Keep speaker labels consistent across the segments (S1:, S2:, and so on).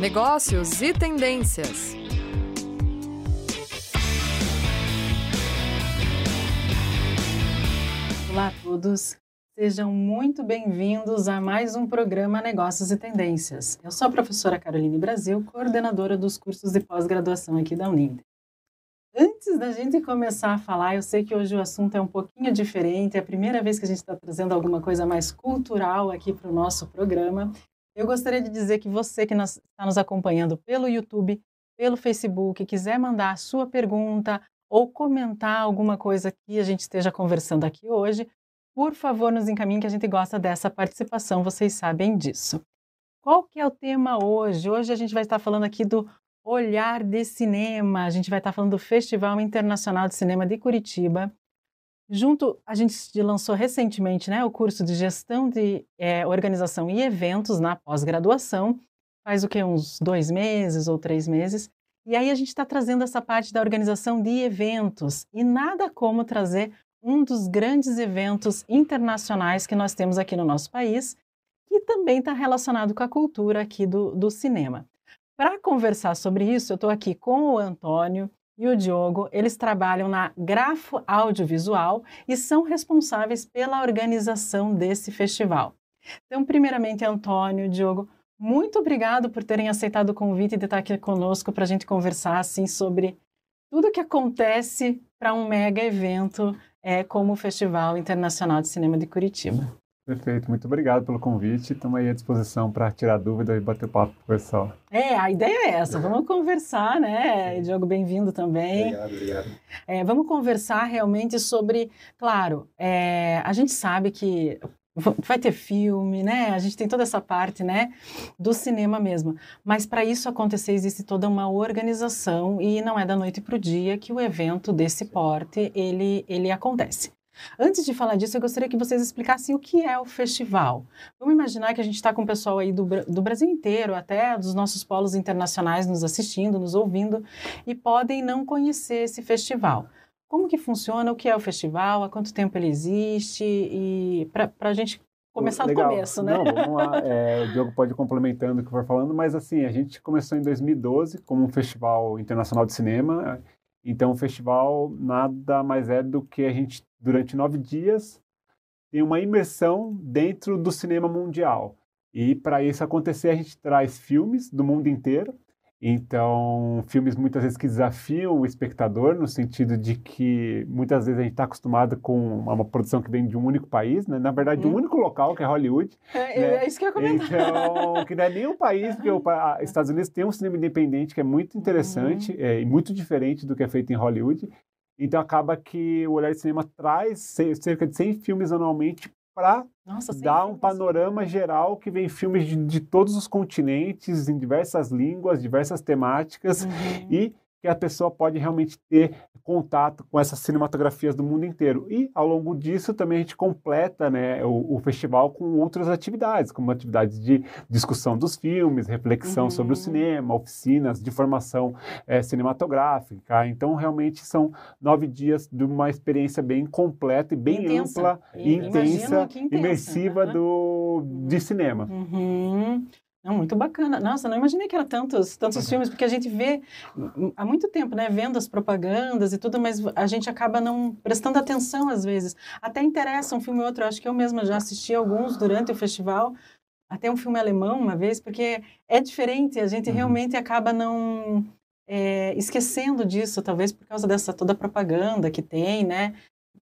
S1: negócios e tendências.
S2: Olá a todos, sejam muito bem-vindos a mais um programa Negócios e Tendências. Eu sou a professora Caroline Brasil, coordenadora dos cursos de pós-graduação aqui da Uninter. Antes da gente começar a falar, eu sei que hoje o assunto é um pouquinho diferente, é a primeira vez que a gente está trazendo alguma coisa mais cultural aqui para o nosso programa. Eu gostaria de dizer que você que está nos acompanhando pelo YouTube, pelo Facebook, quiser mandar a sua pergunta ou comentar alguma coisa que a gente esteja conversando aqui hoje, por favor, nos encaminhe que a gente gosta dessa participação, vocês sabem disso. Qual que é o tema hoje? Hoje a gente vai estar falando aqui do Olhar de Cinema. A gente vai estar falando do Festival Internacional de Cinema de Curitiba. Junto, a gente lançou recentemente né, o curso de Gestão de é, Organização e Eventos na pós-graduação, faz o que, uns dois meses ou três meses. E aí a gente está trazendo essa parte da organização de eventos. E nada como trazer um dos grandes eventos internacionais que nós temos aqui no nosso país, que também está relacionado com a cultura aqui do, do cinema. Para conversar sobre isso, eu estou aqui com o Antônio e o Diogo. Eles trabalham na Grafo Audiovisual e são responsáveis pela organização desse festival. Então, primeiramente, Antônio, Diogo, muito obrigado por terem aceitado o convite de estar aqui conosco para a gente conversar assim sobre tudo que acontece para um mega evento é, como o Festival Internacional de Cinema de Curitiba.
S3: Perfeito, muito obrigado pelo convite. Estamos aí à disposição para tirar dúvida e bater papo com o pessoal.
S2: É, a ideia é essa, vamos conversar, né? Diogo, bem-vindo também.
S3: Obrigado, obrigado.
S2: É, vamos conversar realmente sobre, claro, é, a gente sabe que vai ter filme, né? A gente tem toda essa parte, né, do cinema mesmo. Mas para isso acontecer existe toda uma organização e não é da noite para o dia que o evento desse porte ele ele acontece. Antes de falar disso, eu gostaria que vocês explicassem o que é o festival. Vamos imaginar que a gente está com o pessoal aí do, do Brasil inteiro, até dos nossos polos internacionais nos assistindo, nos ouvindo, e podem não conhecer esse festival. Como que funciona, o que é o festival, há quanto tempo ele existe, e para a gente começar
S3: Legal.
S2: do começo, né?
S3: Não, vamos lá. É, o Diogo pode ir complementando o que for falando, mas assim, a gente começou em 2012 como um festival internacional de cinema. Então, o festival nada mais é do que a gente durante nove dias, tem uma imersão dentro do cinema mundial. E para isso acontecer, a gente traz filmes do mundo inteiro. Então, filmes muitas vezes que desafiam o espectador, no sentido de que muitas vezes a gente está acostumado com uma produção que vem de um único país, né? na verdade, de um único local, que é Hollywood.
S2: É,
S3: né?
S2: é isso que eu ia comentar.
S3: Então, que não é nem um país, porque os Estados Unidos tem um cinema independente que é muito interessante
S2: Uhum.
S3: é, e muito diferente do que é feito em Hollywood. Então acaba que o Olhar de Cinema traz ce- cerca de 100 filmes anualmente para dar um panorama geral que vem filmes de, de todos os continentes, em diversas línguas, diversas temáticas
S2: Uhum.
S3: e que a pessoa pode realmente ter contato com essas cinematografias do mundo inteiro. E ao longo disso também a gente completa né, o, o festival com outras atividades, como atividades de discussão dos filmes, reflexão
S2: Uhum.
S3: sobre o cinema, oficinas de formação eh, cinematográfica. Então realmente são nove dias de uma experiência bem completa e bem
S2: Intensa.
S3: ampla,
S2: E
S3: e intensa,
S2: intensa,
S3: imersiva
S2: né?
S3: do, de cinema.
S2: Uhum. Não, muito bacana. Nossa, não imaginei que era tantos, tantos filmes, porque a gente vê há muito tempo, né, vendo as propagandas e tudo, mas a gente acaba não prestando atenção às vezes. Até interessa um filme ou outro. Eu acho que eu mesma já assisti alguns durante o festival, até um filme alemão uma vez, porque é diferente. A gente
S3: Uhum.
S2: realmente acaba não é, esquecendo disso, talvez por causa dessa toda propaganda que tem, né?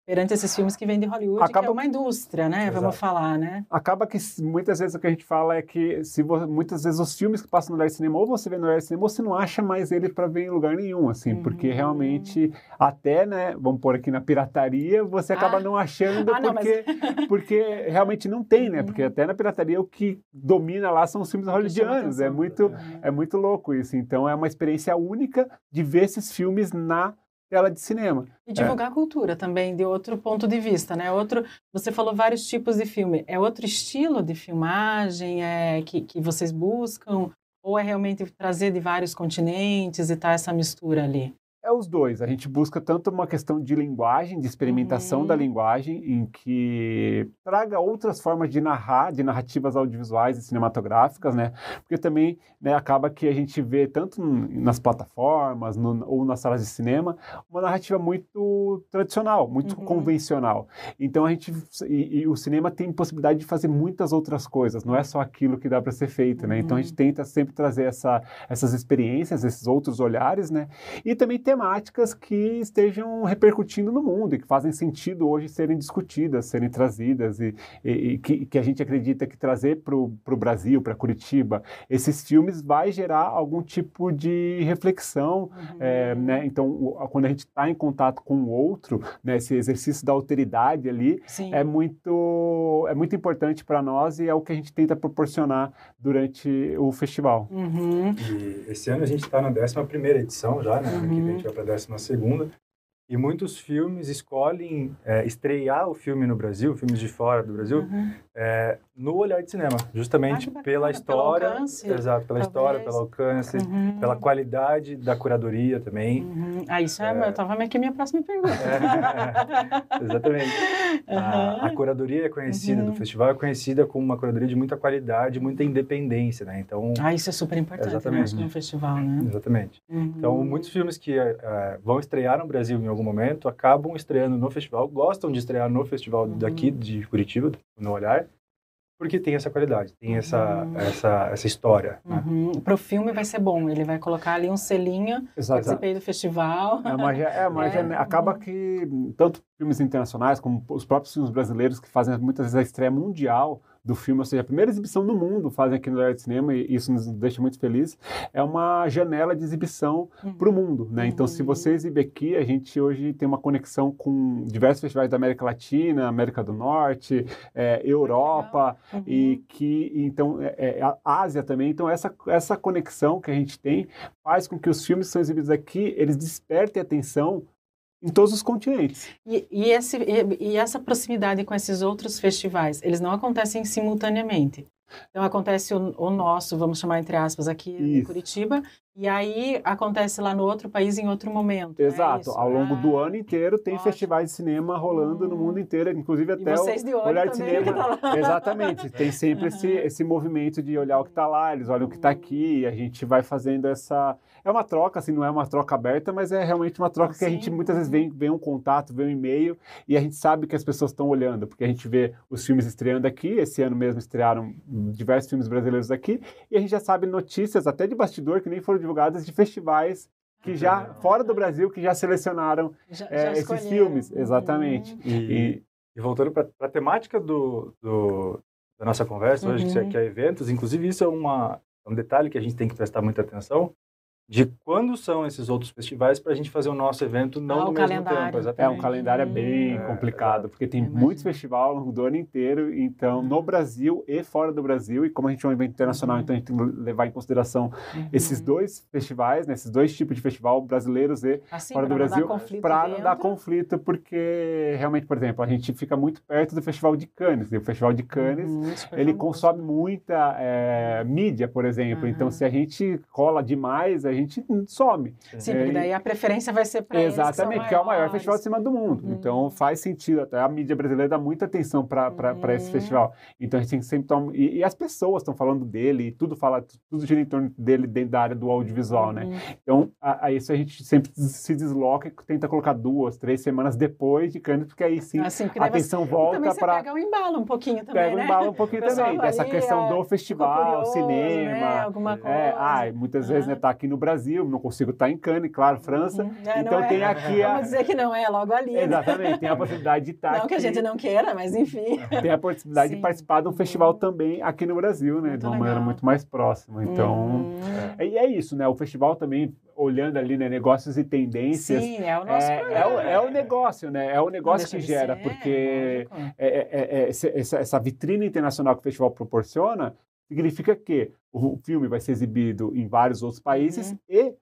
S2: Perante esses filmes que vêm de Hollywood, que é
S3: Acaba-
S2: uma indústria, né? Vamos
S3: Exato.
S2: falar, né?
S3: Acaba que muitas vezes o que a gente fala é que se vo- muitas vezes os filmes que passam no Olhar de Cinema, ou você vê no Olhar de Cinema, ou você não acha mais ele para ver em lugar nenhum, assim, porque
S2: Uhum.
S3: realmente, até, né, vamos pôr aqui na pirataria, você acaba
S2: Ah.
S3: não achando
S2: Ah, não, mas-
S3: porque, porque realmente não tem, né?
S2: Uhum.
S3: Porque até na pirataria o que domina lá são os filmes hollywoodianos, é muito,
S2: Uhum.
S3: é muito louco isso. Então é uma experiência única de ver esses filmes na tela de cinema.
S2: E divulgar a cultura também, de outro ponto de vista, né? Outro, você falou vários tipos de filme. É outro estilo de filmagem é, que, que vocês buscam? Ou é realmente trazer de vários continentes e tá essa mistura ali?
S3: É os dois. A gente busca tanto uma questão de linguagem, de experimentação
S2: Uhum.
S3: da linguagem, em que traga outras formas de narrar, de narrativas audiovisuais e cinematográficas, né? Porque também né, acaba que a gente vê tanto nas plataformas no- ou nas salas de cinema uma narrativa muito tradicional, muito
S2: Uhum.
S3: convencional. Então a gente e, e o cinema tem possibilidade de fazer muitas outras coisas. Não é só aquilo que dá para ser feito, né? Então a gente tenta sempre trazer essa, essas experiências, esses outros olhares, né? E também temáticas que estejam repercutindo no mundo e que fazem sentido hoje serem discutidas, serem trazidas e, e- e que, que a gente acredita que trazer para o Brasil, para Curitiba, esses filmes vai gerar algum tipo de reflexão, é, né? Então, o- quando a gente está em contato com o outro, né, esse exercício da alteridade ali
S2: Sim.
S3: é muito é muito importante para nós e é o que a gente tenta proporcionar durante o festival.
S2: Uhum.
S4: E esse ano a gente está na 11 edição já, né? Ano vai para a 12 E muitos filmes escolhem é, estrear o filme no Brasil, filmes de fora do Brasil,
S2: Uhum.
S4: É, no olhar de cinema. Justamente
S2: Ah,
S4: pela história.
S2: alcance,
S4: exato, pela história,
S2: talvez.
S4: pelo alcance,
S2: Uhum.
S4: pela qualidade da curadoria também.
S2: Uhum. Ah, isso é, eu tava aqui a minha próxima pergunta.
S4: É, exatamente. A, a curadoria é conhecida
S2: Uhum.
S4: do festival, é conhecida como uma curadoria de muita qualidade, muita independência, né? Então,
S2: Ah, isso é super importante, né?
S4: Exatamente.
S2: Que no festival, né?
S4: exatamente.
S2: Uhum.
S4: Então, muitos filmes que eh, vão estrear no Brasil em algum momento acabam estreando no festival, gostam de estrear no festival
S2: Uhum.
S4: daqui de Curitiba, no Olhar, porque tem essa qualidade, tem essa,
S2: Uhum.
S4: essa, essa história. né?
S2: Uhum. Pro filme vai ser bom, ele vai colocar ali um selinho,
S3: Exato.
S2: participei do festival.
S3: É ja- é uma
S2: É.
S3: acaba que tanto filmes internacionais como os próprios filmes brasileiros que fazem muitas vezes a estreia mundial do filme, ou seja, a primeira exibição no mundo fazem aqui no Olhar de Cinema e isso nos deixa muito felizes, é uma janela de exibição para o mundo, né? Então, se
S2: Uhum.
S3: você exibir aqui, a gente hoje tem uma conexão com diversos festivais da América Latina, América do Norte, é, Europa,
S2: Uhum.
S3: e que então é, é, a Ásia também então essa essa conexão que a gente tem faz com que os filmes que são exibidos aqui eles despertem atenção em todos os continentes
S2: E, e, esse, e, e essa proximidade com esses outros festivais, eles não acontecem simultaneamente. Então acontece o, o nosso, vamos chamar entre aspas, aqui em
S3: Isso.
S2: Curitiba, e aí acontece lá no outro país em outro momento. é
S3: exato
S2: isso?
S3: ao longo do
S2: Ah,
S3: ano inteiro tem
S2: ótimo.
S3: festivais de cinema rolando no
S2: Hum.
S3: mundo inteiro inclusive até o
S2: de
S3: olhar de cinema
S2: tá
S3: exatamente tem sempre esse esse movimento de olhar o que está lá eles olham o que está aqui e a gente vai fazendo essa é uma troca assim não é uma troca aberta mas é realmente uma troca que a gente muitas vezes vem vem um contato vem um e-mail e a gente sabe que as pessoas estão olhando porque a gente vê os filmes estreando aqui esse ano mesmo estrearam diversos filmes brasileiros aqui e a gente já sabe notícias até de bastidor que nem foram divulgadas de festivais que já fora do Brasil que já selecionaram
S2: Já-
S3: é,
S2: já
S3: esses filmes
S2: Uhum.
S3: exatamente
S4: E,
S3: e
S4: e voltando para a temática do, do- da nossa conversa hoje, que é-
S2: Uhum.
S4: que é eventos, inclusive isso é uma, um detalhe que a gente tem que prestar muita atenção, de quando são esses outros festivais para a gente fazer o nosso evento não
S2: Ah,
S4: no mesmo
S2: calendário.
S4: tempo.
S3: É,
S4: Exatamente.
S3: um calendário é bem
S4: É,
S3: complicado,
S4: exato.
S3: porque tem muitos festivais ao longo do ano inteiro, então, no Brasil e fora do Brasil, e como a gente é um evento internacional,
S2: Uhum.
S3: então a gente tem que levar em consideração
S2: Uhum.
S3: esses dois festivais, né, esses dois tipos de festival, brasileiros e
S2: assim,
S3: fora do Brasil, para não dar conflito, porque realmente, por exemplo, a gente fica muito perto do Festival de Cannes, e o Festival de Cannes,
S2: Uhum,
S3: ele
S2: famoso.
S3: consome muita é, mídia, por exemplo, então
S2: Uhum.
S3: se a gente cola demais, a gente some.
S2: Sim,
S3: É,
S2: porque daí a preferência vai ser para
S3: Exatamente, porque é o maior festival de cinema do mundo.
S2: Uhum.
S3: Então faz sentido, até a mídia brasileira dá muita atenção para esse
S2: Uhum.
S3: festival. Então a gente tem que sempre tomar. E, e as pessoas estão falando dele, e tudo fala, tudo gira em torno dele dentro da área do audiovisual, né?
S2: Uhum.
S3: Então a, a isso a gente sempre se desloca e tenta colocar duas, três semanas depois de Cannes, porque aí sim
S2: Assim,
S3: a
S2: você-
S3: atenção
S2: também
S3: volta
S2: você
S3: para.
S2: pega o embalo um pouquinho também,
S3: Pega o
S2: né?
S3: embalo um pouquinho também, dessa questão
S2: é,
S3: do festival,
S2: curioso,
S3: cinema.
S2: né? Alguma coisa.
S3: É, ai, muitas vezes né, tá aqui no Brasil, não consigo estar em Cannes, claro, França.
S2: Uhum. É,
S3: então
S2: não
S3: tem
S2: é-
S3: aqui a.
S2: Vamos dizer que não é logo ali. né?
S3: Exatamente, tem a possibilidade de estar
S2: Não que a
S3: aqui.
S2: gente não queira, mas enfim.
S3: tem a possibilidade
S2: Sim.
S3: de participar de um festival também aqui no Brasil, né?
S2: Muito
S3: de uma
S2: legal.
S3: maneira muito mais próxima. Então,
S2: Uhum.
S3: é, e é isso, né? O festival também, olhando ali, né? Negócios e tendências.
S2: Sim, é o nosso
S3: É, é,
S2: programa.
S3: o, é o negócio, né? É o negócio que gera, porque é, é, é, é, essa, essa vitrine internacional que o festival proporciona significa que o filme vai ser exibido em vários outros países
S2: Uhum.
S3: e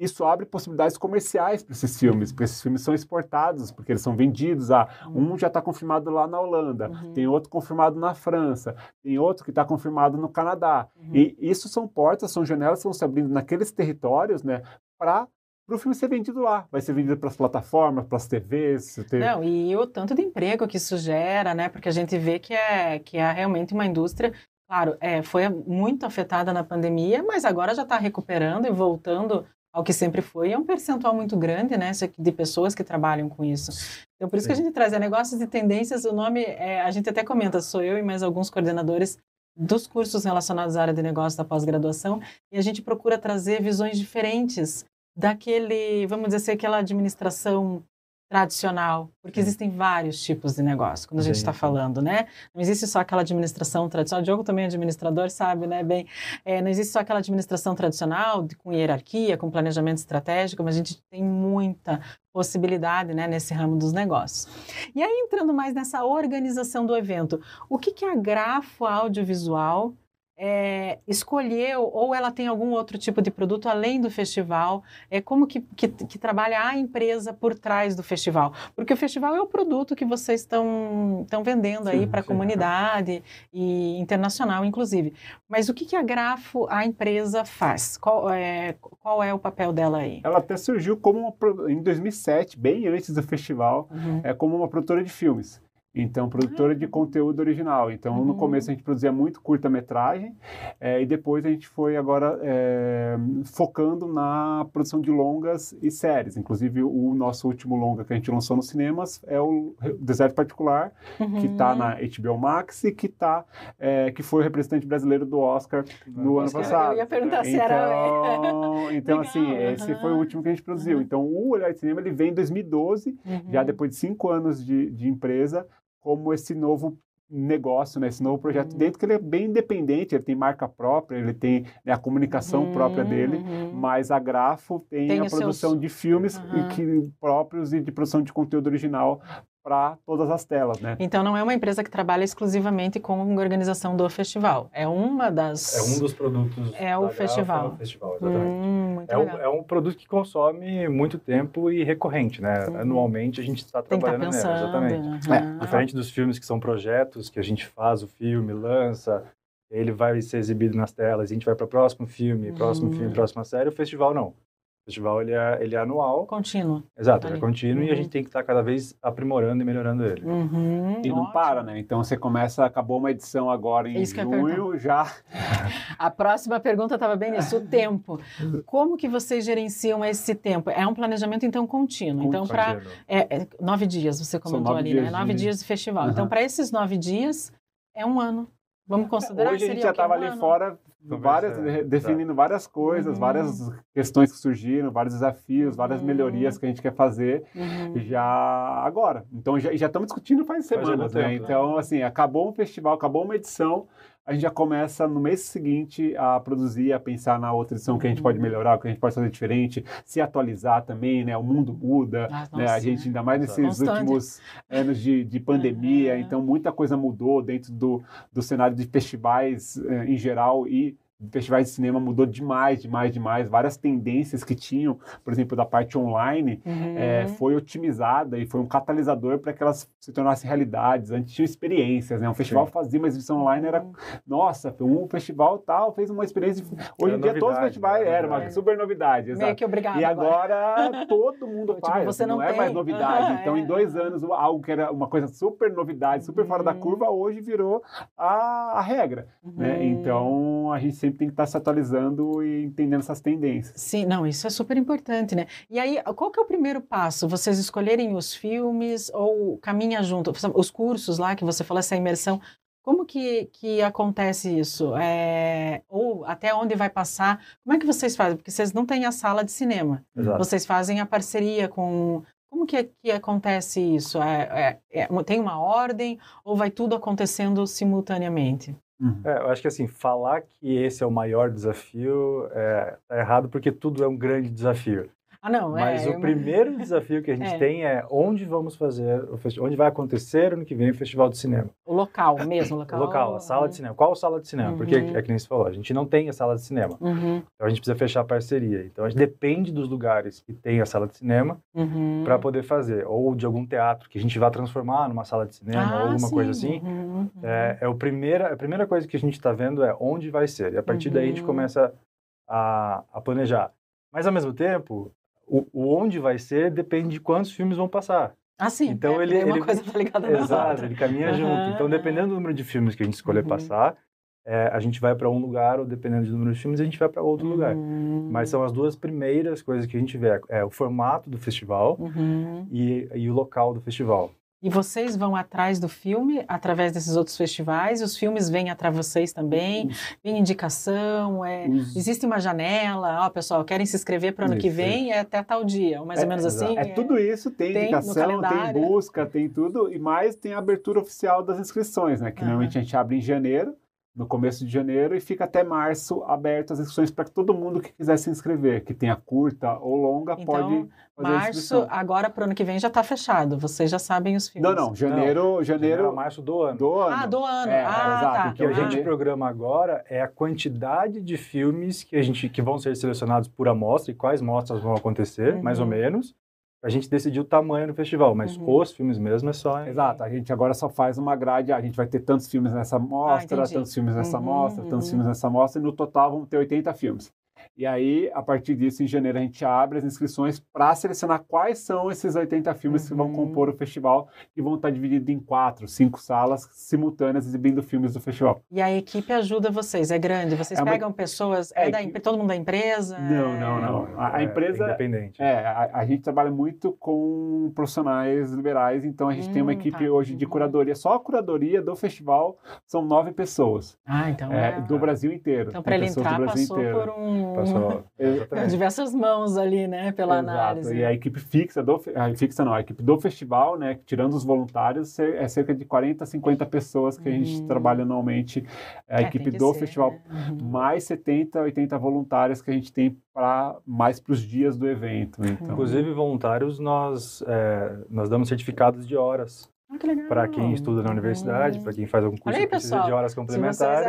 S3: isso abre possibilidades comerciais para esses filmes, porque esses filmes são exportados, porque eles são vendidos. Ah, um já está confirmado lá na Holanda,
S2: Uhum.
S3: tem outro confirmado na França, tem outro que está confirmado no Canadá.
S2: Uhum.
S3: E isso são portas, são janelas que vão se abrindo naqueles territórios, né, para para o filme ser vendido lá. Vai ser vendido para as plataformas, para as TVs.
S2: Ter... Não, e o tanto de emprego que isso gera, né? Porque a gente vê que é, que é realmente uma indústria, claro, é, foi muito afetada na pandemia, mas agora já está recuperando e voltando ao que sempre foi. É um percentual muito grande, né, de pessoas que trabalham com isso. Então, por isso Sim. que a gente traz é negócios e tendências. O nome, é, a gente até comenta, sou eu e mais alguns coordenadores dos cursos relacionados à área de negócio da pós-graduação, e a gente procura trazer visões diferentes daquele, vamos dizer assim, aquela administração tradicional, porque existem vários tipos de negócio, quando a gente está falando, né? Não existe só aquela administração tradicional, o Diogo também é administrador, sabe, né, bem, é, não existe só aquela administração tradicional, com hierarquia, com planejamento estratégico, mas a gente tem muita possibilidade, né, nesse ramo dos negócios. E aí, entrando mais nessa organização do evento, o que, que é a Grafo Audiovisual é, escolheu ou ela tem algum outro tipo de produto além do festival? É como que, que, que trabalha a empresa por trás do festival? Porque o festival é o produto que vocês estão vendendo aí para a comunidade e internacional, inclusive. Mas o que, que a Grafo, a empresa, faz? Qual é, qual é o papel dela aí?
S3: Ela até surgiu como uma, em 2007, bem antes do festival, uhum. é como uma produtora de filmes. Então, produtora de ah. conteúdo original. Então, uhum. no começo a gente produzia muito curta-metragem é, e depois a gente foi agora é, focando na produção de longas e séries. Inclusive, o nosso último longa que a gente lançou nos cinemas é o Deserto Particular, uhum. que está na HBO Max e que, tá, é, que foi o representante brasileiro do Oscar no ano passado.
S2: Eu ia perguntar
S3: se
S2: era...
S3: Então, então assim, esse foi o último que a gente produziu. Então, o Olhar de Cinema ele vem em 2012, já uhum. depois de cinco anos de, de empresa, como esse novo negócio, né, esse novo projeto uhum. dentro que ele é bem independente, ele tem marca própria, ele tem né, a comunicação uhum, própria dele, uhum. mas a Grafo tem, tem a produção seus... de filmes que, próprios e de produção de conteúdo original para todas as telas, né?
S2: Então não é uma empresa que trabalha exclusivamente com a organização do festival. É uma das.
S4: É um dos produtos.
S2: É o festival.
S4: é o festival, exatamente. Hum, é, um, é, um, produto que consome muito tempo e recorrente, né? Uhum. Anualmente a gente está tá trabalhando tá pensando, nele, exatamente. Uhum. É, diferente dos filmes que são projetos que a gente faz o filme, lança, ele vai ser exibido nas telas, a gente vai para o próximo filme, próximo filme, uhum. próxima série. O festival não festival ele é, ele é anual.
S2: Contínuo.
S4: Exato, ele é contínuo uhum. e a gente uhum. tem que estar cada vez aprimorando e melhorando ele.
S3: Uhum, e não ótimo. para, né? Então você começa, acabou uma edição agora em Isso junho, já.
S2: A próxima pergunta estava bem nisso, o tempo. Como que vocês gerenciam esse tempo? É um planejamento então contínuo. Então para é, é, nove dias você comentou ali, né? Nove dias de festival. Uhum. Então para esses nove dias é um ano. Vamos considerar
S3: Hoje a gente já estava ali fora várias, é, definindo várias coisas, uhum. várias questões que surgiram, vários desafios, várias uhum. melhorias que a gente quer fazer uhum. já agora. Então já, já estamos discutindo faz semanas, né? Tempo, então, né? assim, acabou um festival, acabou uma edição, a gente já começa no mês seguinte a produzir, a pensar na outra edição que a gente pode uhum. melhorar, o que a gente pode fazer diferente, se atualizar também, né? O mundo muda, ah, né? a gente ainda mais nesses últimos anos de, de pandemia, então muita coisa mudou dentro do, do cenário de festivais eh, em geral e festivais de cinema mudou demais, demais, demais. Várias tendências que tinham, por exemplo, da parte online, uhum. é, foi otimizada e foi um catalisador para que elas se tornassem realidades. Antes tinha experiências, né? Um festival Sim. fazia uma exibição online, era, uhum. nossa, um festival tal, fez uma experiência. Hoje em dia todos os festivais né? eram uma super novidade. Exato.
S2: Meio que obrigado.
S3: E agora, todo mundo tipo, faz, você não, não é mais novidade. Uhum, então, é. em dois anos, algo que era uma coisa super novidade, super fora da uhum. curva, hoje virou a, a regra. Né? Uhum. Então, a gente sempre sempre tem que estar se atualizando e entendendo essas tendências.
S2: Sim, não, isso é super importante, né? E aí, qual que é o primeiro passo? Vocês escolherem os filmes ou caminha junto? Os cursos lá que você falou, essa imersão, como que, que acontece isso? É, ou até onde vai passar? Como é que vocês fazem? Porque vocês não têm a sala de cinema. Exato. Vocês fazem a parceria com... Como que, que acontece isso? É, é, é, tem uma ordem ou vai tudo acontecendo simultaneamente?
S4: Uhum. É, eu acho que assim, falar que esse é o maior desafio é tá errado porque tudo é um grande desafio.
S2: Ah, não,
S4: Mas é, o eu... primeiro desafio que a gente é. tem é onde vamos fazer, o onde vai acontecer ano que vem o Festival de Cinema.
S2: O local mesmo, o local.
S4: O local, a sala de cinema. Qual sala de cinema? Uhum. Porque é que nem você falou, a gente não tem a sala de cinema. Uhum. Então a gente precisa fechar a parceria. Então a gente depende dos lugares que tem a sala de cinema uhum. para poder fazer. Ou de algum teatro que a gente vai transformar numa sala de cinema ah, ou alguma sim. coisa assim. Uhum, é, uhum. é o primeira, a primeira coisa que a gente está vendo é onde vai ser. E a partir daí a gente uhum. começa a, a planejar. Mas ao mesmo tempo, o, o onde vai ser depende de quantos filmes vão passar.
S2: Ah, sim.
S4: Então
S2: é,
S4: ele,
S2: uma
S4: ele,
S2: coisa tá ligada
S4: na Exato, outra. ele caminha uhum. junto. Então, dependendo do número de filmes que a gente escolher uhum. passar, é, a gente vai para um lugar, ou dependendo do número de filmes, a gente vai para outro uhum. lugar. Mas são as duas primeiras coisas que a gente vê: é o formato do festival uhum. e, e o local do festival.
S2: E vocês vão atrás do filme através desses outros festivais? Os filmes vêm atrás de vocês também? Vem indicação? É... Os... Existe uma janela? Ó, pessoal, querem se inscrever para o ano isso, que vem? É. é até tal dia, ou mais
S3: é,
S2: ou menos assim?
S3: É, tudo isso, tem, tem indicação, tem busca, tem tudo, e mais tem a abertura oficial das inscrições, né? Que normalmente a gente abre em janeiro no começo de janeiro e fica até março aberto as inscrições para que todo mundo que quiser se inscrever, que tenha curta ou longa, então, pode fazer
S2: março, agora para o ano que vem já está fechado, vocês já sabem os filmes.
S3: Não, não, janeiro, não, janeiro, janeiro
S4: março do ano.
S3: Do ano.
S2: Ah, do ano. É, ah, exato. Tá.
S4: O que a gente programa agora é a quantidade de filmes que a gente que vão ser selecionados por amostra e quais mostras vão acontecer, uhum. mais ou menos a gente decidiu o tamanho do festival, mas uhum. os filmes mesmo é só.
S3: Em... Exato, a gente agora só faz uma grade, a gente vai ter tantos filmes nessa mostra, ah, tantos filmes nessa uhum, mostra, tantos uhum. filmes nessa mostra, e no total vamos ter 80 filmes. E aí, a partir disso, em janeiro, a gente abre as inscrições para selecionar quais são esses 80 filmes uhum. que vão uhum. compor o festival e vão estar divididos em quatro, cinco salas simultâneas exibindo filmes do festival.
S2: E a equipe ajuda vocês? É grande? Vocês é uma... pegam pessoas? É, é da... que... todo mundo da empresa?
S3: Não, não, não. A, a é empresa.
S4: É independente.
S3: É, a, a, gente trabalha muito com profissionais liberais, então a gente hum, tem uma hum, equipe tá. hoje de uhum. curadoria. Só a curadoria do festival são nove pessoas.
S2: Ah, então
S3: é. Do Brasil inteiro.
S2: Então, para ele entrar, passou inteiro. por um
S3: Passou.
S2: diversas mãos ali, né, pela
S3: Exato.
S2: análise.
S3: E a equipe fixa do a fixa não, a equipe do festival, né, tirando os voluntários, é cerca de 40, 50 pessoas que a gente hum. trabalha anualmente. A é, equipe do ser, festival, né? uhum. mais 70, 80 voluntários que a gente tem para mais para os dias do evento. Então.
S4: Inclusive voluntários nós é, nós damos certificados de horas para quem estuda na universidade, para quem faz algum curso
S2: aí,
S4: que precisa
S2: pessoal,
S4: de horas complementares.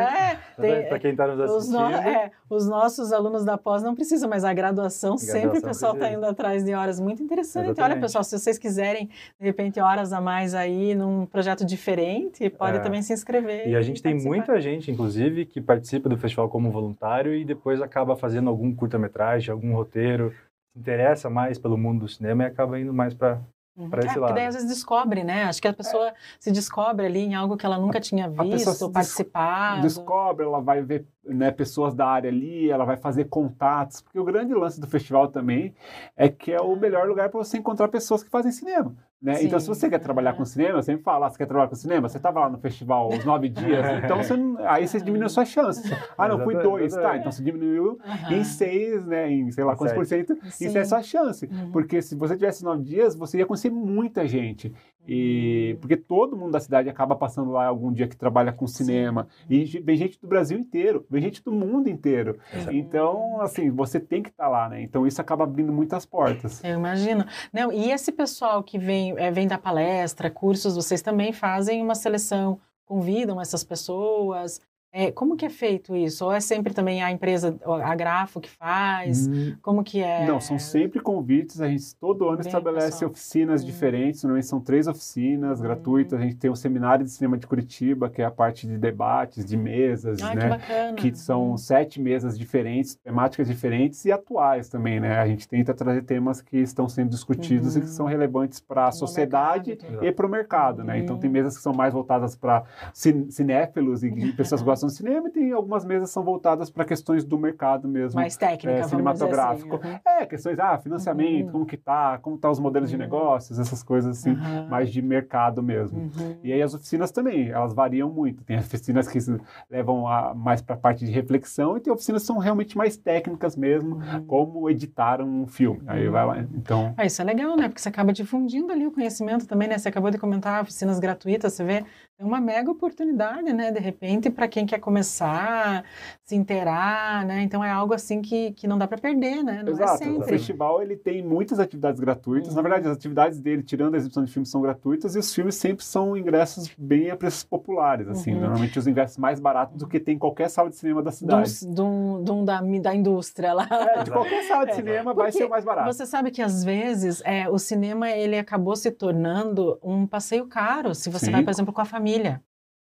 S2: É,
S4: para quem está nos assistindo. Os, no,
S2: é, os, nossos alunos da pós não precisam, mas a graduação, a graduação sempre o pessoal está indo atrás de horas. Muito interessante. Exatamente. Olha, pessoal, se vocês quiserem, de repente, horas a mais aí num projeto diferente, pode é. também se inscrever.
S4: E a gente e tem muita gente, inclusive, que participa do festival como voluntário e depois acaba fazendo algum curta-metragem, algum roteiro, se interessa mais pelo mundo do cinema e acaba indo mais para
S2: Uhum. Esse é, lado. Porque daí às vezes descobre, né? Acho que a pessoa é. se descobre ali em algo que ela nunca tinha visto, ou participado.
S3: Descobre, ela vai ver né, pessoas da área ali, ela vai fazer contatos, porque o grande lance do festival também é que é o melhor lugar para você encontrar pessoas que fazem cinema. Né? Então, se você quer trabalhar com cinema, eu sempre falo, ah, você quer trabalhar com cinema? Você estava lá no festival os nove dias, então você, aí você diminuiu suas chances. Ah, não, fui dois, tá, então você diminuiu uhum. em seis, né, em sei lá quantos por cento, isso é sua chance. Uhum. Porque se você tivesse nove dias, você ia conhecer muita gente. E porque todo mundo da cidade acaba passando lá algum dia que trabalha com cinema. Sim. E vem gente do Brasil inteiro, vem gente do mundo inteiro. Então, assim, você tem que estar tá lá, né? Então isso acaba abrindo muitas portas.
S2: Eu imagino. Não, e esse pessoal que vem, é, vem da palestra, cursos, vocês também fazem uma seleção, convidam essas pessoas, é, como que é feito isso? Ou é sempre também a empresa, a Grafo que faz? Hum, como que é?
S3: Não, são sempre convites. A gente todo ano Bem, estabelece pessoal. oficinas hum. diferentes. Normalmente são três oficinas hum. gratuitas. A gente tem um seminário de cinema de Curitiba, que é a parte de debates, de mesas,
S2: ah,
S3: né?
S2: Que,
S3: que são hum. sete mesas diferentes, temáticas diferentes e atuais também, né? A gente tenta trazer temas que estão sendo discutidos e que são uhum. relevantes para a sociedade mercado, e para o mercado, né? Então tem uhum. mesas que são mais voltadas para cinéfilos e pessoas que no cinema e tem algumas mesas são voltadas para questões do mercado mesmo.
S2: Mais técnica,
S3: é, cinematográfico. Assim, uhum. É, questões, ah, financiamento, uhum. como que tá, como tá os modelos uhum. de negócios, essas coisas assim, mais de mercado mesmo.
S2: Uhum.
S3: E aí as oficinas também, elas variam muito. Tem oficinas que levam a, mais para a parte de reflexão e tem oficinas que são realmente mais técnicas mesmo, uhum. como editar um filme. Aí vai lá, então...
S2: Ah, isso é legal, né? Porque você acaba difundindo ali o conhecimento também, né? Você acabou de comentar oficinas gratuitas, você vê, é uma mega oportunidade, né? De repente, para quem quer começar, se inteirar, né? Então é algo assim que, que não dá para perder, né? Não
S3: é Exato.
S2: É sempre.
S3: O festival ele tem muitas atividades gratuitas. Uhum. Na verdade, as atividades dele, tirando a exibição de filmes, são gratuitas e os filmes sempre são ingressos bem a preços populares, assim. Uhum. Normalmente os ingressos mais baratos do que tem em qualquer sala de cinema da cidade.
S2: Do, do, da, da indústria lá.
S3: É, de qualquer sala de é. cinema vai ser o mais barato.
S2: Você sabe que às vezes é, o cinema ele acabou se tornando um passeio caro, se você Sim. vai, por exemplo, com a família.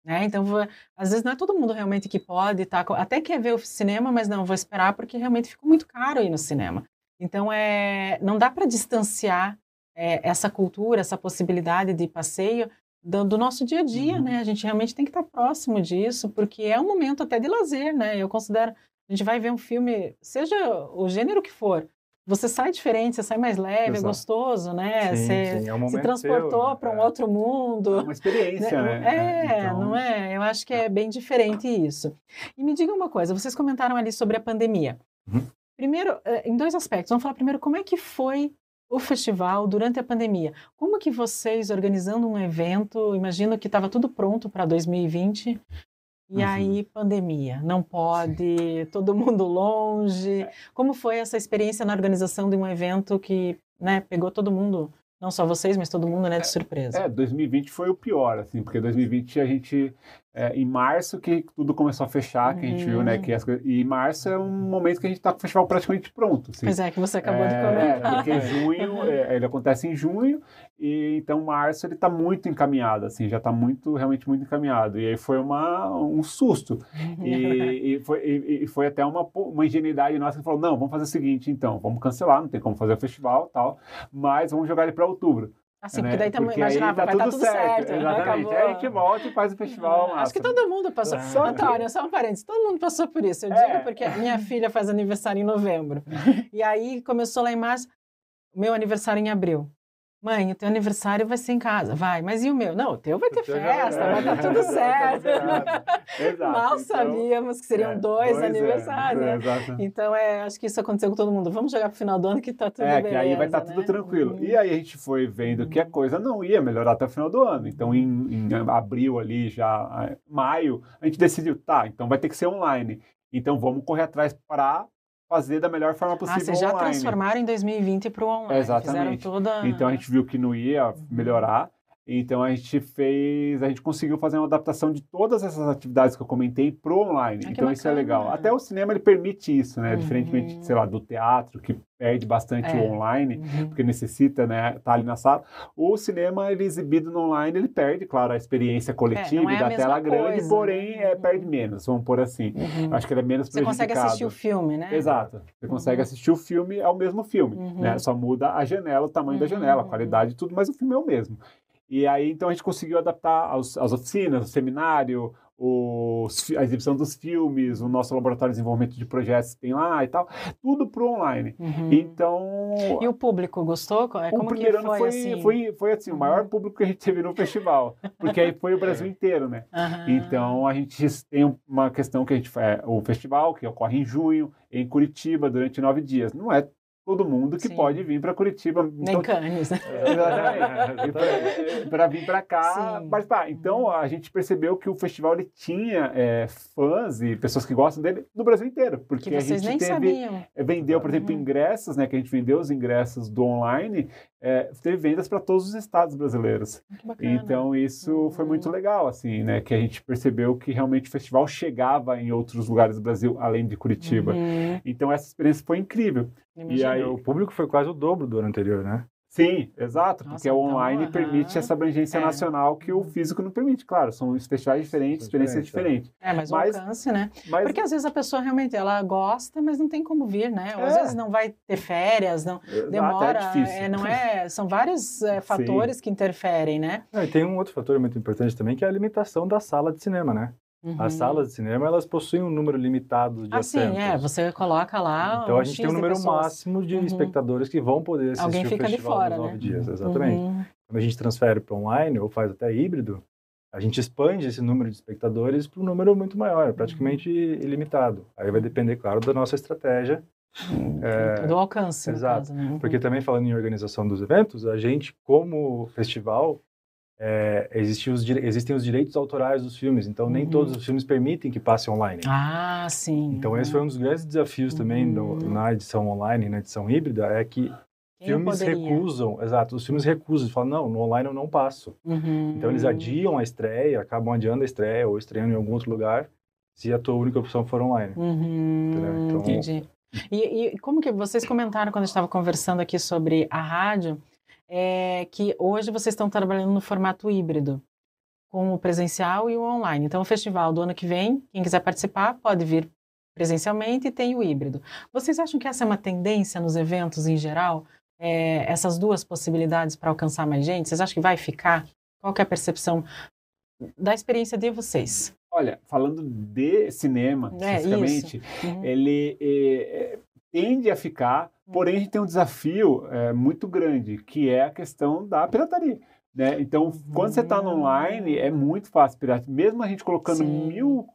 S2: Né? Então, vou, às vezes não é todo mundo realmente que pode, tá, até quer ver o cinema, mas não, vou esperar porque realmente ficou muito caro ir no cinema. Então, é, não dá para distanciar é, essa cultura, essa possibilidade de passeio do, do nosso dia a dia, uhum. né? A gente realmente tem que estar próximo disso, porque é um momento até de lazer, né? Eu considero, a gente vai ver um filme, seja o gênero que for, você sai diferente, você sai mais leve, é Exato. é gostoso, né?
S3: Sim,
S2: você
S3: sim, é um
S2: se transportou para um é. outro mundo.
S3: É uma experiência, né? né?
S2: É, então... não é? Eu acho que é bem diferente isso. E me diga uma coisa, vocês comentaram ali sobre a pandemia. Uhum. Primeiro, eh, em dois aspectos. Vamos falar primeiro como é que foi o festival durante a pandemia. Como que vocês, organizando um evento, imagino que estava tudo pronto para 2020, e uhum. aí, pandemia, não pode, Sim. todo mundo longe. É. Como foi essa experiência na organização de um evento que né, pegou todo mundo não só vocês, mas todo mundo, né, de surpresa.
S3: É, 2020 foi o pior, assim, porque 2020 a gente, é, em março que tudo começou a fechar, que a gente viu, né, que as coisas, e março é um momento que a gente está com o festival praticamente pronto. Assim.
S2: Pois é, que você acabou
S3: é,
S2: de comentar.
S3: É, porque junho, é, ele acontece em junho, e então março ele está muito encaminhado, assim, já está muito, realmente muito encaminhado. E aí foi uma, um susto. E, e, foi, e, e, foi até uma, uma ingenuidade nossa que falou, não, vamos fazer o seguinte, então, vamos cancelar, não tem como fazer o festival tal, mas vamos jogar ele para outubro.
S2: Assim, né? porque daí também imaginava, tá vai estar tá tudo certo. certo
S3: exatamente. Aí a gente volta e faz o festival.
S2: Acho que todo mundo passou. Só Antônio, só um parênteses, todo mundo passou por isso. Eu é. digo porque minha filha faz aniversário em novembro. e aí começou lá em março, meu aniversário em abril. Mãe, o teu aniversário vai ser em casa. Vai, mas e o meu? Não, o teu vai ter o festa, vai estar tudo certo. Exato. Mal então, sabíamos que seriam é, dois é, aniversários. É, né? Então, é, acho que isso aconteceu com todo mundo. Vamos jogar pro final do ano que está tudo
S3: É,
S2: beleza,
S3: que aí vai estar tá tudo
S2: né?
S3: tranquilo. Uhum. E aí a gente foi vendo que a coisa não ia melhorar até o final do ano. Então, em, em abril ali, já maio, a gente decidiu, tá, então vai ter que ser online. Então, vamos correr atrás para fazer da melhor forma possível
S2: ah, vocês já
S3: online.
S2: transformaram em 2020 para o online.
S3: Exatamente. Toda... Então a gente viu que não ia melhorar. Então a gente fez, a gente conseguiu fazer uma adaptação de todas essas atividades que eu comentei pro online. Ah, então isso é legal. Até o cinema ele permite isso, né? Uhum. Diferentemente, sei lá, do teatro que perde bastante é. o online, uhum. porque necessita, né, estar tá ali na sala. O cinema ele exibido no online, ele perde, claro, a experiência coletiva é, é da tela coisa, grande, porém né? é, perde menos, vamos por assim. Uhum. Acho que ele é menos Você
S2: consegue assistir o filme, né?
S3: Exato. Você consegue uhum. assistir o filme ao mesmo filme, né? Uhum. Só muda a janela, o tamanho da janela, a qualidade e tudo, mas o filme é o mesmo. E aí, então, a gente conseguiu adaptar aos, às oficinas, o seminário, os, a exibição dos filmes, o nosso laboratório de desenvolvimento de projetos tem lá e tal, tudo para o online. Uhum. Então...
S2: E o público gostou?
S3: É, como o primeiro ano foi, assim? Foi, foi assim, uhum. o maior público que a gente teve no festival, porque aí foi o Brasil inteiro, né? Uhum. Então, a gente tem uma questão que a gente faz, o festival, que ocorre em junho, em Curitiba, durante nove dias. Não é todo mundo que Sim. pode vir para Curitiba.
S2: Nem então, Cannes, né?
S3: para vir para cá Sim. participar. Então, a gente percebeu que o festival ele tinha é, fãs e pessoas que gostam dele no Brasil inteiro. Porque
S2: que
S3: a gente teve. É, vendeu, por exemplo, uhum. ingressos, né? Que a gente vendeu os ingressos do online, é, teve vendas para todos os estados brasileiros. Então, isso uhum. foi muito legal, assim, né? Que a gente percebeu que realmente o festival chegava em outros lugares do Brasil, além de Curitiba. Uhum. Então, essa experiência foi incrível.
S4: Imagina. E aí o público foi quase o dobro do ano anterior, né?
S3: Sim, exato, Nossa, porque então, o online permite essa abrangência é. nacional que o físico não permite, claro, são festivais diferentes, experiências diferentes.
S2: É, mas, mas o alcance, né? Mas... Porque às vezes a pessoa realmente ela gosta, mas não tem como vir, né? Ou às é. vezes não vai ter férias, não exato, é demora, é, não é, são vários é, fatores Sim. que interferem, né?
S4: e tem um outro fator muito importante também que é a limitação da sala de cinema, né? Uhum. As salas de cinema, elas possuem um número limitado de
S2: ah,
S4: assentos.
S2: sim, é. Você coloca lá
S4: Então, a gente tem um número máximo de uhum. espectadores que vão poder assistir
S2: Alguém fica
S4: o festival
S2: de fora,
S4: nos
S2: nove
S4: né? dias. Exatamente. Uhum. Quando a gente transfere para online ou faz até híbrido, a gente expande esse número de espectadores para um número muito maior, praticamente ilimitado. Aí vai depender, claro, da nossa estratégia.
S2: É, do alcance,
S4: exato.
S2: Caso, né?
S4: Porque também falando em organização dos eventos, a gente, como festival, é, existem, os, existem os direitos autorais dos filmes, então nem uhum. todos os filmes permitem que passe online.
S2: Ah, sim.
S4: Então esse foi um dos grandes desafios uhum. também no, na edição online, na edição híbrida, é que Quem filmes poderia? recusam, exato, os filmes recusam, falam, não, no online eu não passo. Uhum. Então eles adiam a estreia, acabam adiando a estreia ou estreando em algum outro lugar, se a tua única opção for online.
S2: Uhum. Então, Entendi. E, e como que vocês comentaram quando a gente estava conversando aqui sobre a rádio, é que hoje vocês estão trabalhando no formato híbrido, com o presencial e o online. Então, o festival do ano que vem, quem quiser participar, pode vir presencialmente e tem o híbrido. Vocês acham que essa é uma tendência nos eventos em geral? É, essas duas possibilidades para alcançar mais gente? Vocês acham que vai ficar? Qual é a percepção da experiência de vocês?
S3: Olha, falando de cinema, é, especificamente, uhum. ele é, tende a ficar, porém a gente tem um desafio é, muito grande, que é a questão da pirataria. Né? Então, quando você está no online, é muito fácil piratear. Mesmo a gente colocando Sim. mil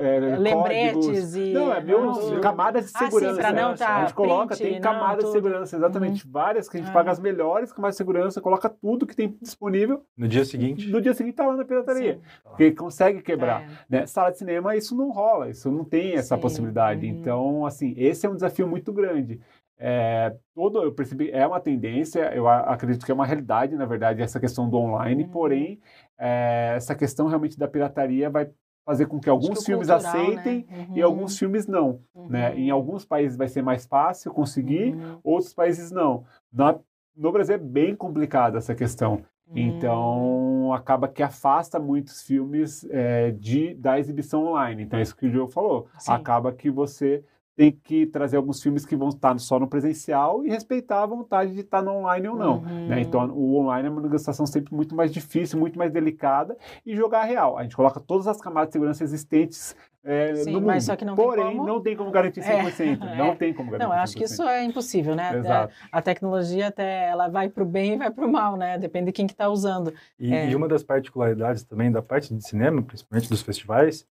S2: é, lembretes códigos. e.
S3: Não, é meu, camadas de segurança. Ah, sim, não tá, a gente coloca, print, tem camadas de segurança, exatamente. Uhum. Várias que a gente ah. paga as melhores camadas de segurança, coloca tudo que tem disponível.
S4: No dia seguinte?
S3: No dia seguinte tá lá na pirataria. Sim. Porque consegue quebrar. É. Né? Sala de cinema, isso não rola, isso não tem essa sim. possibilidade. Uhum. Então, assim, esse é um desafio muito grande. É, todo, eu percebi, é uma tendência, eu acredito que é uma realidade, na verdade, essa questão do online, uhum. porém, é, essa questão realmente da pirataria vai fazer com que alguns que filmes cultural, aceitem né? uhum. e alguns filmes não. Uhum. Né? Em alguns países vai ser mais fácil conseguir, uhum. outros países não. Na, no Brasil é bem complicada essa questão. Então, acaba que afasta muitos filmes é, de, da exibição online. Então, é isso que o Diogo falou. Sim. Acaba que você tem que trazer alguns filmes que vão estar só no presencial e respeitar a vontade de estar no online ou não. Né? Uhum. Né? Então, o online é uma negociação sempre muito mais difícil, muito mais delicada e jogar real. A gente coloca todas as camadas de segurança existentes é, Sim, no mundo.
S2: Não
S3: Porém,
S2: como...
S3: não tem como garantir 100%. É, não tem como garantir
S2: Não, eu acho 100%. que isso é impossível, né?
S3: Exato.
S2: A, a tecnologia até ela vai para o bem e vai para o mal, né? Depende de quem que está usando.
S4: E, é. e uma das particularidades também da parte de cinema, principalmente dos festivais,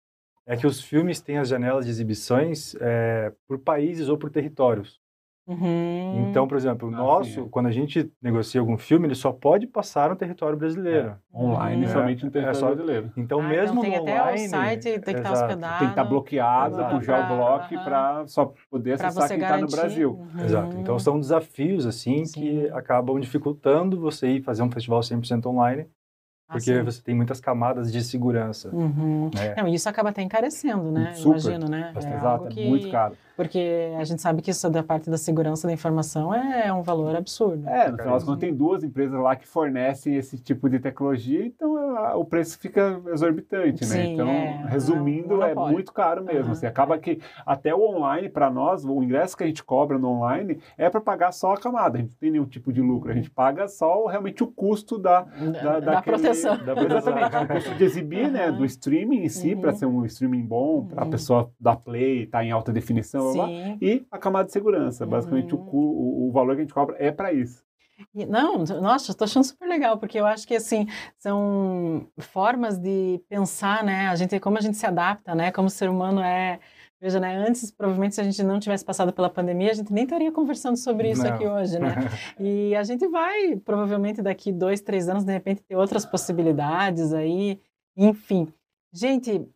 S4: é que os filmes têm as janelas de exibições é, por países ou por territórios. Uhum. Então, por exemplo, o ah, nosso, sim. quando a gente negocia algum filme, ele só pode passar no território brasileiro. É.
S3: Online, uhum. somente no território é só... brasileiro.
S4: Então, ah, mesmo então
S2: tem
S4: no até
S2: online... o site tem que estar hospedado.
S3: Tem que estar bloqueado com o geoblock para só poder acessar quem está no Brasil.
S4: Uhum. Exato. Então, são desafios, assim, sim. que acabam dificultando você ir fazer um festival 100% online porque assim. você tem muitas camadas de segurança.
S2: Uhum. Né? Não, isso acaba até encarecendo, né? Super. Imagino, né?
S3: É Exato, é muito caro.
S2: Porque a gente sabe que isso da parte da segurança da informação é um valor absurdo.
S3: É, no final das contas, tem duas empresas lá que fornecem esse tipo de tecnologia, então a, o preço fica exorbitante, né? Então, é, resumindo, é, é muito caro mesmo. Uhum. Assim, acaba que até o online, para nós, o ingresso que a gente cobra no online é para pagar só a camada. A gente não tem nenhum tipo de lucro. A gente paga só realmente o custo da,
S2: da, da, da proteção.
S3: Da, exatamente, o custo de exibir, uhum. né? Do streaming em si, uhum. para ser um streaming bom, para a uhum. pessoa dar play, estar tá em alta definição lá, e a camada de segurança. Basicamente, uhum. o, o, valor que a gente cobra é para isso.
S2: Não, nossa, estou achando super legal, porque eu acho que, assim, são formas de pensar, né? A gente, como a gente se adapta, né? Como o ser humano é... Veja, né? Antes, provavelmente, se a gente não tivesse passado pela pandemia, a gente nem estaria conversando sobre isso não. aqui hoje, né? e a gente vai, provavelmente, daqui dois, três anos, de repente, ter outras possibilidades aí, enfim. Gente,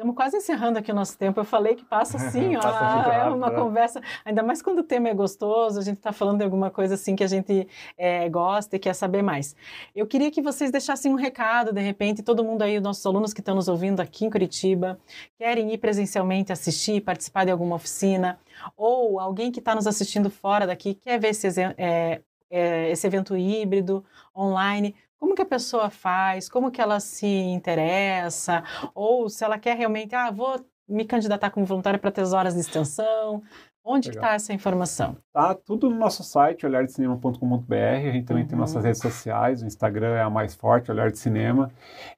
S2: Estamos quase encerrando aqui o nosso tempo. Eu falei que passa assim, ó, passa é uma né? conversa, ainda mais quando o tema é gostoso, a gente está falando de alguma coisa assim que a gente é, gosta e quer saber mais. Eu queria que vocês deixassem um recado, de repente, todo mundo aí, nossos alunos que estão nos ouvindo aqui em Curitiba, querem ir presencialmente assistir, participar de alguma oficina, ou alguém que está nos assistindo fora daqui quer ver esse, é, é, esse evento híbrido, online, como que a pessoa faz? Como que ela se interessa? Ou se ela quer realmente, ah, vou me candidatar como voluntária para ter horas de extensão. Onde está essa informação?
S3: Tá tudo no nosso site, olhardecinema.com.br. A gente também uhum. tem nossas redes sociais, o Instagram é a mais forte, Olhar de Cinema.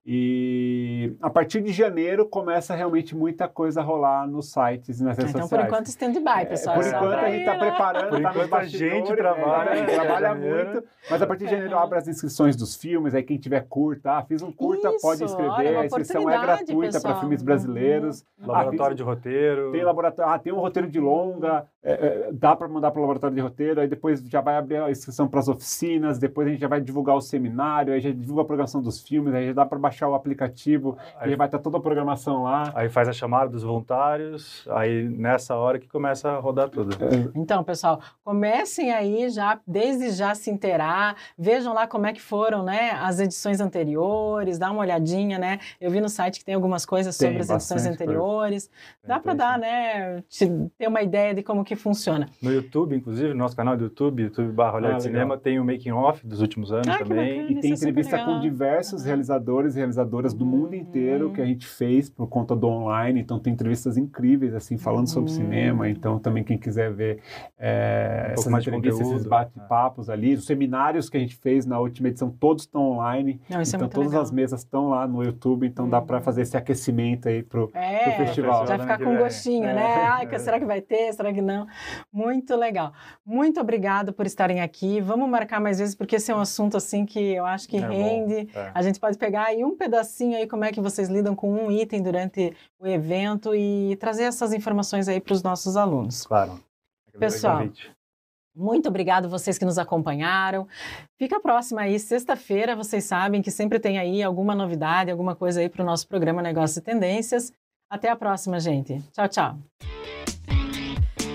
S3: E a partir de janeiro começa realmente muita coisa a rolar nos sites e nas redes
S2: então,
S3: sociais.
S2: Então, por enquanto, stand-by, pessoal.
S3: É, por enquanto, a gente está preparando,
S4: por
S3: tá
S4: enquanto, a gente trabalha,
S3: é, trabalha muito. Mas a partir de janeiro abre as inscrições dos filmes, aí quem tiver curta, ah, fiz um curta,
S2: Isso,
S3: pode inscrever. a inscrição é gratuita para filmes brasileiros.
S4: Uhum. Laboratório ah, de roteiro.
S3: Tem laboratório, ah, tem um roteiro de longa, é, é, dá para mandar para o laboratório de roteiro, aí depois já vai abrir a inscrição para as oficinas, depois a gente já vai divulgar o seminário, aí já divulga a programação dos filmes, aí já dá para baixar o aplicativo, aí, aí vai estar tá toda a programação lá.
S4: Aí faz a chamada dos voluntários, aí nessa hora que começa a rodar tudo.
S2: É. Então, pessoal, comecem aí já, desde já se inteirar, vejam lá como é que foram, né, as edições anteriores, dá uma olhadinha, né, eu vi no site que tem algumas coisas sobre tem, as edições anteriores, coisa. dá para dar, né, ter uma ideia de como que funciona.
S4: No YouTube, inclusive, no nosso canal do YouTube, YouTube barra Olhar ah, de Cinema, tem o making off dos últimos anos ah, também.
S3: e tem é entrevista com diversos realizadores e realizadoras do mundo inteiro que a gente fez por conta do online. Então tem entrevistas incríveis, assim, falando sobre hum. cinema. Então também quem quiser ver é, um essas entrevistas, esses bate-papos é. ali, os seminários que a gente fez na última edição, todos estão online. Não, é então é todas legal. as mesas estão lá no YouTube, então hum. dá para fazer esse aquecimento aí pro, é, pro festival.
S2: Já ficar com gostinho, é. né? Ai, será que vai ter? Será Muito legal. Muito obrigado por estarem aqui. Vamos marcar mais vezes, porque esse é um assunto assim que eu acho que rende. A gente pode pegar aí um pedacinho aí como é que vocês lidam com um item durante o evento e trazer essas informações aí para os nossos alunos.
S4: Claro.
S2: Pessoal, muito obrigado vocês que nos acompanharam. Fica próxima aí, sexta-feira, vocês sabem que sempre tem aí alguma novidade, alguma coisa aí para o nosso programa Negócios e Tendências. Até a próxima, gente. Tchau, tchau.